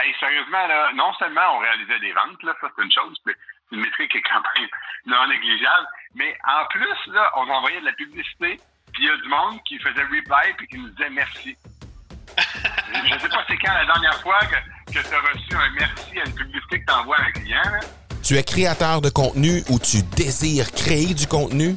Hey, sérieusement, là, non seulement on réalisait des ventes, là, ça c'est une chose, c'est une métrique qui est quand même non négligeable, mais en plus, là, on envoyait de la publicité, puis il y a du monde qui faisait reply puis qui nous disait merci. Je sais pas c'est quand la dernière fois que, que tu as reçu un merci à une publicité que tu envoies à un client. Là. Tu es créateur de contenu ou tu désires créer du contenu?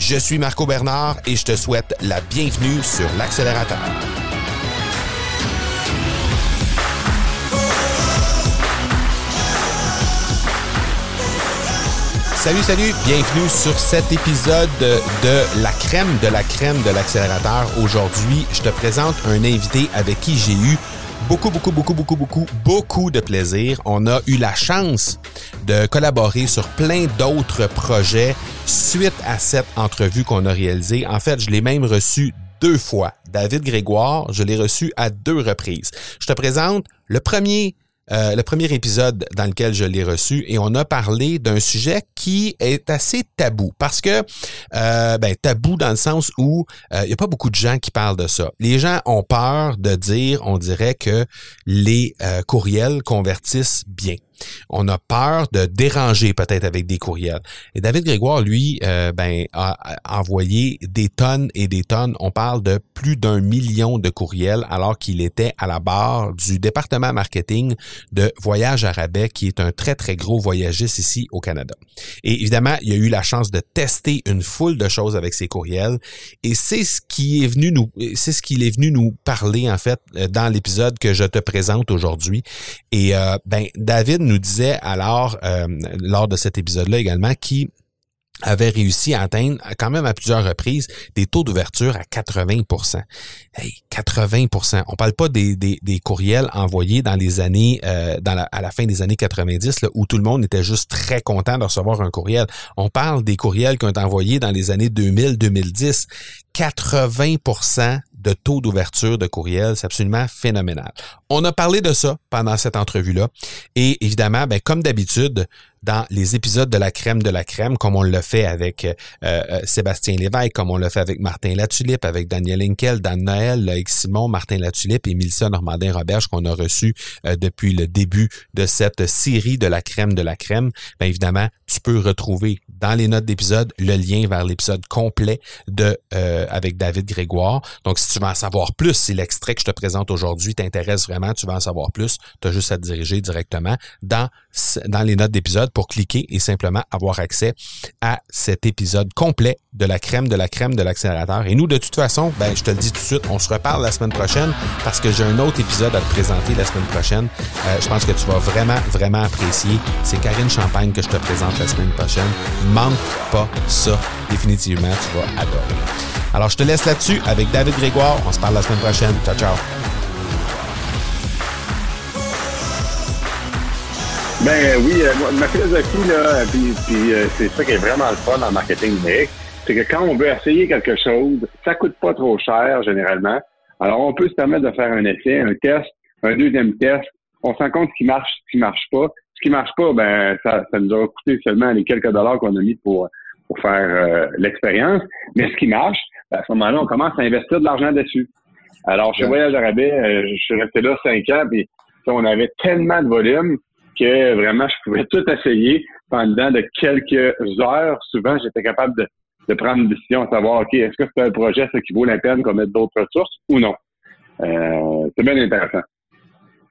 Je suis Marco Bernard et je te souhaite la bienvenue sur l'accélérateur. Salut, salut, bienvenue sur cet épisode de la crème de la crème de l'accélérateur. Aujourd'hui, je te présente un invité avec qui j'ai eu beaucoup, beaucoup, beaucoup, beaucoup, beaucoup, beaucoup de plaisir. On a eu la chance de collaborer sur plein d'autres projets suite à cette entrevue qu'on a réalisée. En fait, je l'ai même reçu deux fois. David Grégoire, je l'ai reçu à deux reprises. Je te présente le premier euh, le premier épisode dans lequel je l'ai reçu et on a parlé d'un sujet qui est assez tabou parce que euh, ben, tabou dans le sens où il euh, n'y a pas beaucoup de gens qui parlent de ça. Les gens ont peur de dire, on dirait que les courriels convertissent bien on a peur de déranger peut-être avec des courriels. Et David Grégoire, lui, euh, ben, a, envoyé des tonnes et des tonnes. On parle de plus d'un million de courriels alors qu'il était à la barre du département marketing de Voyage Arabais, qui est un très, très gros voyagiste ici au Canada. Et évidemment, il a eu la chance de tester une foule de choses avec ses courriels. Et c'est ce qui est venu nous, c'est ce qu'il est venu nous parler, en fait, dans l'épisode que je te présente aujourd'hui. Et euh, ben, David nous disait alors, euh, lors de cet épisode-là également, qui avait réussi à atteindre quand même à plusieurs reprises des taux d'ouverture à 80 Hey, 80% On parle pas des, des, des, courriels envoyés dans les années euh, dans la, à la fin des années 90 là, où tout le monde était juste très content de recevoir un courriel. On parle des courriels qui ont été envoyés dans les années 2000-2010. 80 de taux d'ouverture de courriel. C'est absolument phénoménal. On a parlé de ça pendant cette entrevue-là. Et évidemment, ben, comme d'habitude, dans les épisodes de la crème de la crème, comme on l'a fait avec euh, euh, Sébastien Lévesque, comme on l'a fait avec Martin Latulippe, avec Daniel Inkel, Dan Noël, avec Simon, Martin Latulippe et Mélissa Normandin-Roberge qu'on a reçu euh, depuis le début de cette série de la crème de la crème. Bien évidemment, tu peux retrouver dans les notes d'épisode le lien vers l'épisode complet de avec David Grégoire. Donc, si tu veux en savoir plus, si l'extrait que je te présente aujourd'hui t'intéresse vraiment, tu veux en savoir plus, tu as juste à te diriger directement dans, dans les notes d'épisode pour cliquer et simplement avoir accès à cet épisode complet de la crème de la crème de l'accélérateur. Et nous, de toute façon, ben, je te le dis tout de suite, on se reparle la semaine prochaine parce que j'ai un autre épisode à te présenter la semaine prochaine. Euh, je pense que tu vas vraiment, vraiment apprécier. C'est Karine Champagne que je te présente la semaine prochaine. Manque pas ça. Définitivement, tu vas adorer. Alors, je te laisse là-dessus avec David Grégoire. On se parle la semaine prochaine. Ciao, ciao. Ben oui, euh, ma philosophie, là, puis, puis euh, c'est ça qui est vraiment le fun en marketing numérique, c'est que quand on veut essayer quelque chose, ça coûte pas trop cher généralement. Alors, on peut se permettre de faire un essai, un test, un deuxième test. On se rend compte ce qui marche, ce qui marche pas. Ce qui marche pas, ben ça, ça nous a coûté seulement les quelques dollars qu'on a mis pour pour faire euh, l'expérience. Mais ce qui marche, ben, à ce moment-là, on commence à investir de l'argent dessus. Alors, chez Voyage Arabais, je suis resté là cinq ans, puis on avait tellement de volume que vraiment, je pouvais tout essayer pendant de quelques heures. Souvent, j'étais capable de, prendre une décision, savoir, OK, est-ce que c'est un projet qui vaut la peine qu'on mette d'autres ressources ou non? Euh, c'est bien intéressant.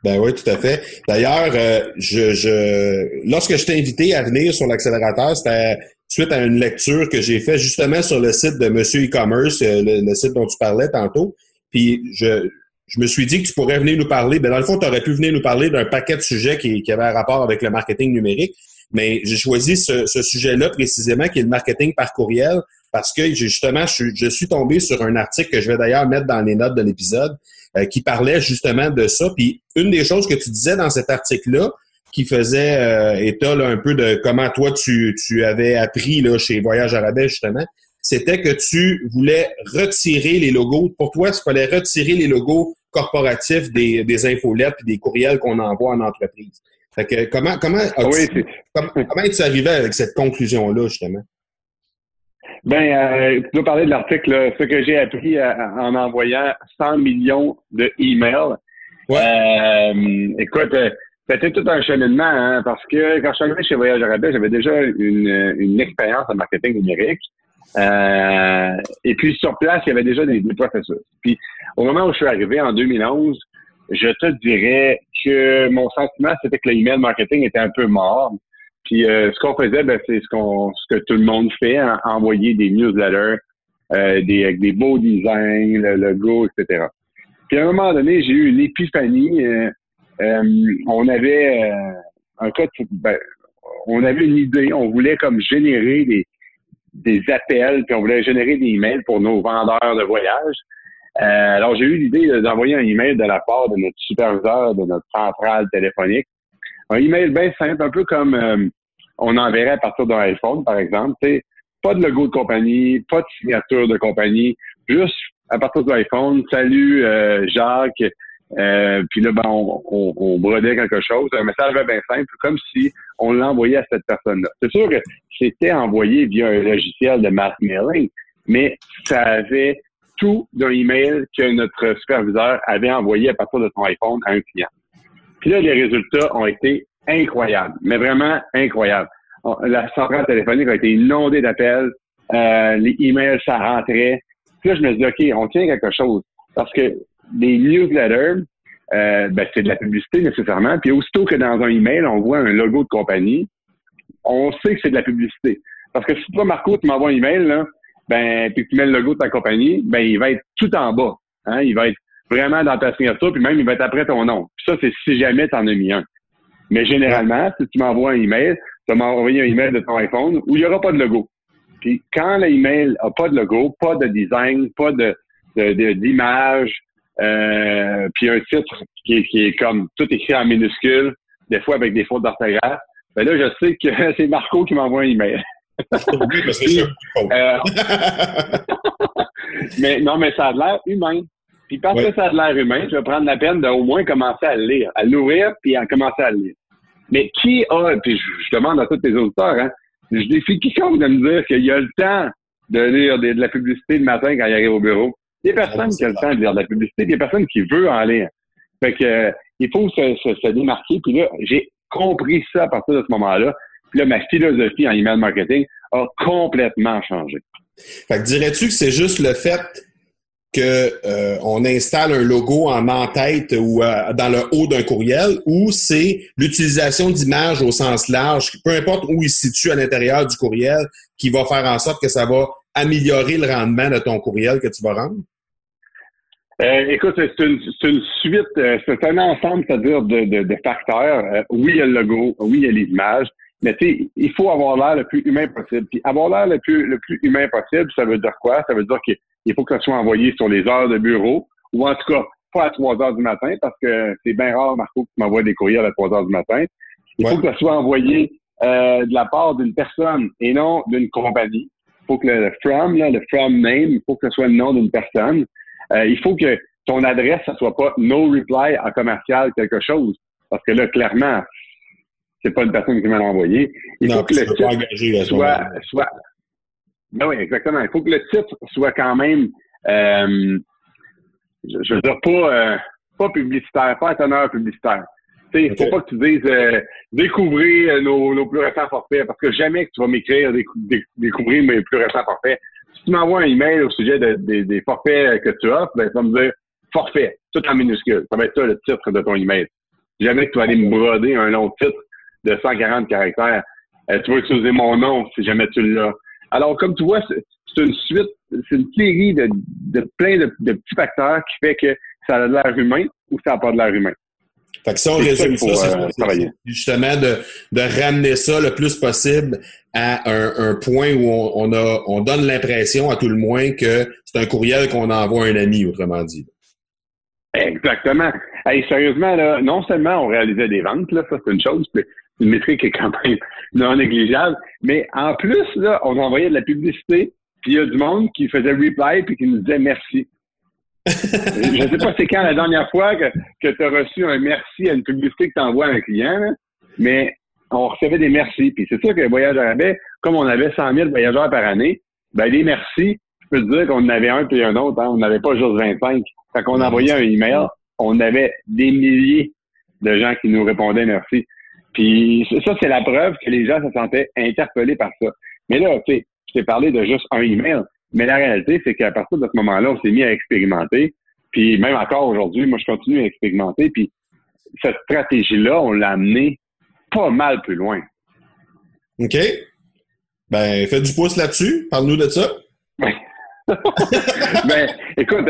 Ben oui, tout à fait. D'ailleurs, euh, je, je, lorsque je t'ai invité à venir sur l'accélérateur, c'était suite à une lecture que j'ai faite justement sur le site de Monsieur e-commerce, euh, le, site dont tu parlais tantôt. Puis je, je me suis dit que tu pourrais venir nous parler. Ben, dans le fond, tu aurais pu venir nous parler d'un paquet de sujets qui, qui avaient un rapport avec le marketing numérique. Mais j'ai choisi ce, sujet-là précisément, qui est le marketing par courriel, parce que justement, je, suis tombé sur un article que je vais d'ailleurs mettre dans les notes de l'épisode, euh, qui parlait justement de ça. Puis une des choses que tu disais dans cet article-là, qui faisait euh, état là, un peu de comment toi tu, tu avais appris là, chez Voyage Arabais, justement. C'était que tu voulais retirer les logos. Pour toi, il fallait retirer les logos corporatifs des, des infolettes et des courriels qu'on envoie en entreprise. Fait que comment comment, Ah oui, comment, comment es-tu arrivé avec cette conclusion-là, justement? Ben, euh, tu dois parler de l'article, ce que j'ai appris euh, en envoyant 100 millions de emails. Ouais. Euh, écoute, euh, c'était tout un cheminement, hein, parce que quand je suis arrivé chez Voyage Arabais, j'avais déjà une, une expérience en marketing numérique. Euh, et puis sur place, il y avait déjà des, des processus. Puis au moment où je suis arrivé en 2011, je te dirais que mon sentiment, c'était que l'email marketing était un peu mort. Puis euh, ce qu'on faisait, ben, c'est ce qu'on ce que tout le monde fait, envoyer des newsletters, euh, des, avec des beaux designs, le logo, etc. Puis à un moment donné, j'ai eu une épiphanie. Euh, euh, on avait un cas, ben, on avait une idée, on voulait comme générer des, des appels, puis on voulait générer des emails pour nos vendeurs de voyage. Euh, alors, j'ai eu l'idée d'envoyer un email de la part de notre superviseur de notre centrale téléphonique. Un email bien simple, un peu comme euh, on enverrait à partir d'un iPhone, par exemple. Pas de logo de compagnie, pas de signature de compagnie, juste à partir de l'iPhone, salut euh, Jacques, euh, puis là, ben, on, on, on, brodait quelque chose, un message bien simple, comme si on l'envoyait à cette personne-là. C'est sûr que c'était envoyé via un logiciel de mass mailing, mais ça avait tout d'un email que notre superviseur avait envoyé à partir de son iPhone à un client. Puis là, les résultats ont été incroyables, mais vraiment incroyables. La centrale téléphonique a été inondée d'appels, euh, les emails, ça rentrait. Puis là, je me dis, OK, on tient quelque chose. Parce que les newsletters, euh, ben, c'est de la publicité nécessairement. Puis aussitôt que dans un email, on voit un logo de compagnie, on sait que c'est de la publicité. Parce que si toi, Marco, tu m'envoies un email, là, ben, puis tu mets le logo de ta compagnie, ben, il va être tout en bas. Hein? Il va être vraiment dans ta signature, puis même il va être après ton nom. Puis ça, c'est si jamais tu en as mis un. Mais généralement, si tu m'envoies un email, tu vas m'envoyer un email de ton iPhone où il n'y aura pas de logo. Puis quand l'email n'a pas de logo, pas de design, pas de d'image, euh, puis un titre qui est, qui est, comme tout écrit en minuscule, des fois avec des fautes d'orthographe, ben là, je sais que c'est Marco qui m'envoie un email. oui, que euh, mais non, mais ça a l'air humain. Puis parce que ça a l'air humain, je vais prendre la peine d'au moins commencer à le lire, à l'ouvrir puis à commencer à le lire. Mais qui a, puis je, je demande à tous les auditeurs, hein, je défie quiconque de me dire qu'il y a le temps de lire de la publicité le matin quand il arrive au bureau. Il y a personne qui a le temps de lire de la publicité, il y a personne qui veut en lire. Fait euh, il faut se démarquer. Puis là, j'ai compris ça à partir de ce moment-là. Puis là, ma philosophie en email marketing a complètement changé. Fait que dirais-tu que c'est juste le fait que euh, on installe un logo en en-tête ou euh, dans le haut d'un courriel ou c'est l'utilisation d'images au sens large, peu importe où il se situe à l'intérieur du courriel, qui va faire en sorte que ça va améliorer le rendement de ton courriel que tu vas rendre? Euh, écoute, c'est une, une suite, euh, c'est un ensemble, c'est-à-dire de, de, de facteurs. Euh, oui, il y a le logo, oui, il y a les images, mais tu sais, il faut avoir l'air le plus humain possible. Puis avoir l'air le plus, le plus humain possible, ça veut dire quoi? Ça veut dire qu'il il faut que ça soit envoyé sur les heures de bureau, ou en tout cas, pas à 3 heures du matin, parce que c'est bien rare, Marco, que tu m'envoies des courriels à 3 heures du matin. Il faut que ça soit envoyé euh, de la part d'une personne et non d'une compagnie. Il faut que le, le from, là, le from name, il faut que ce soit le nom d'une personne. Euh, il faut que ton adresse, ça soit pas no reply en commercial quelque chose. Parce que là, clairement, c'est pas une personne qui m'a envoyé. Il faut que le titre à soit, soit. Ben oui, exactement. Il faut que le titre soit quand même, euh, je, je veux dire, pas, euh, pas publicitaire, pas à teneur publicitaire. Tu sais, faut pas que tu dises euh, découvrez euh, nos, nos plus récents forfaits, parce que jamais que tu vas m'écrire décou- dé- découvrir mes plus récents forfaits. Si tu m'envoies un email au sujet de- des- forfaits que tu offres, ben, tu vas me dire forfait, tout en minuscule. Ça va être ça le titre de ton email. Jamais que tu vas aller me broder un long titre de 140 caractères. Euh, tu vas utiliser mon nom si jamais tu l'as. Alors, comme tu vois, c'est c'est une suite, c'est une série de, de plein de, de petits facteurs qui fait que ça a de l'air humain ou ça n'a pas de l'air humain. Fait que si on ça résume ça, euh, justement de, de ramener ça le plus possible à un, un point où on, on a, on donne l'impression à tout le moins que c'est un courriel qu'on envoie à un ami, autrement dit. Exactement. Hey, sérieusement, là, non seulement on réalisait des ventes, là, ça c'est une chose, c'est une métrique qui est quand même non négligeable, mais en plus, là, on envoyait de la publicité, puis il y a du monde qui faisait reply puis qui nous disait merci. Je ne sais pas c'est quand la dernière fois que, que tu as reçu un merci à une publicité que tu envoies à un client, mais on recevait des merci. Puis c'est sûr que Voyageurs avait, comme on avait 100 000 voyageurs par année, ben des merci, je peux te dire qu'on en avait un puis un autre. Hein. On n'avait pas juste 25. Quand on envoyait un email, on avait des milliers de gens qui nous répondaient merci. Puis ça, c'est la preuve que les gens se sentaient interpellés par ça. Mais là, tu sais, je t'ai parlé de juste un email. Mais la réalité, c'est qu'à partir de ce moment-là, on s'est mis à expérimenter. Puis même encore aujourd'hui, moi, je continue à expérimenter. Puis cette stratégie-là, on l'a amenée pas mal plus loin. OK. Ben, fais du pouce là-dessus. Parle-nous de ça. ben, écoute,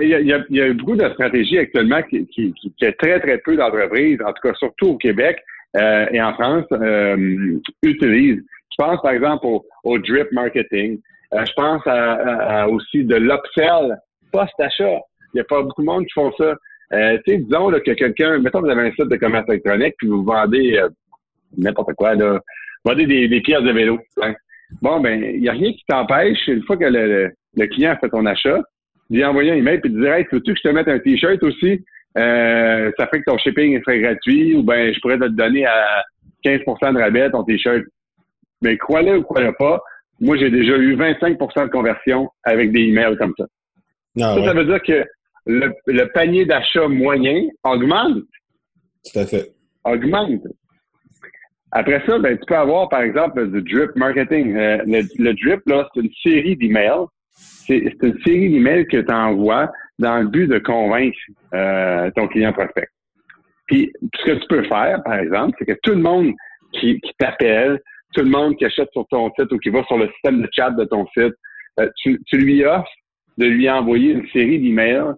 il y, a, beaucoup de stratégies actuellement qui, qui, qui, très, très peu d'entreprises, en tout cas surtout au Québec euh, et en France, euh, utilisent. Je pense, par exemple, au, drip marketing. Euh, je pense à, aussi de l'upsell post-achat. Il n'y a pas beaucoup de monde qui font ça. Euh, tu sais, disons que quelqu'un, mettons vous avez un site de commerce électronique, puis vous vendez euh, n'importe quoi, là, vendez des, des pièces de vélo. Hein. Bon, ben, il n'y a rien qui t'empêche, une fois que le, le, client fait ton achat, d'y envoyer un email puis de dire Hey, veux-tu que je te mette un t-shirt aussi? Euh, ça fait que ton shipping serait gratuit ou ben je pourrais te donner à 15% de rabais ton t-shirt. Mais crois-le ou crois-le pas, moi j'ai déjà eu 25% de conversion avec des emails comme ça. Ah ça, ça veut dire que le, panier d'achat moyen augmente. Tout à fait. Augmente. Après ça, ben, tu peux avoir, par exemple, du drip marketing. Euh, le, drip, là, c'est une série d'emails. C'est une série d'emails que tu envoies dans le but de convaincre euh, ton client prospect. Puis, ce que tu peux faire, par exemple, c'est que tout le monde qui, t'appelle, tout le monde qui achète sur ton site ou qui va sur le système de chat de ton site, euh, tu, tu, lui offres de lui envoyer une série d'emails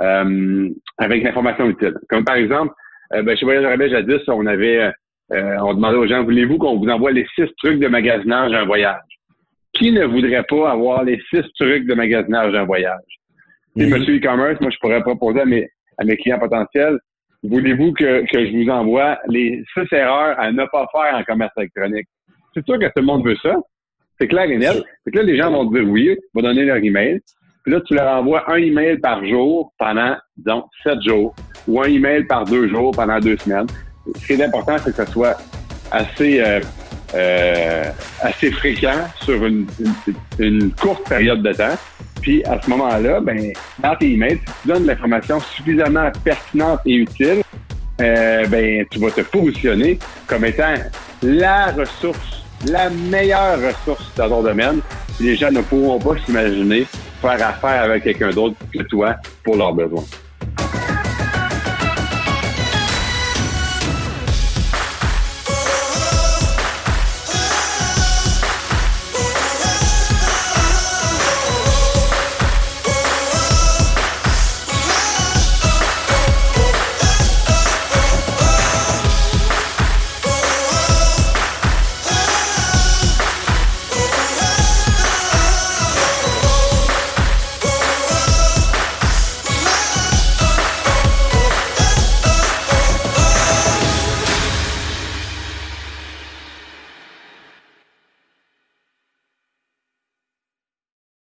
euh, avec l'information utile. Comme par exemple, euh, ben, chez Voyage Rabais jadis, on avait euh, on demandait aux gens, voulez-vous qu'on vous envoie les six trucs de magasinage d'un voyage? Qui ne voudrait pas avoir les six trucs de magasinage d'un voyage? Mm monsieur e-commerce, moi, je pourrais proposer à mes, à mes clients potentiels, voulez-vous que, que je vous envoie les six erreurs à ne pas faire en commerce électronique? C'est sûr que tout le monde veut ça. C'est clair et net. C'est que là, les gens vont dire oui, vont donner leur email. Puis là, tu leur envoies un email par jour pendant, disons, sept jours, ou un email par deux jours pendant deux semaines. Ce qui est important, c'est que ça soit assez, euh, euh, assez fréquent sur une, une, courte période de temps. Puis à ce moment-là, ben, dans tes emails, si tu donnes l'information suffisamment pertinente et utile, euh, ben, tu vas te positionner comme étant la ressource, la meilleure ressource dans ton domaine. les gens ne pourront pas s'imaginer faire affaire avec quelqu'un d'autre que toi pour leurs besoins.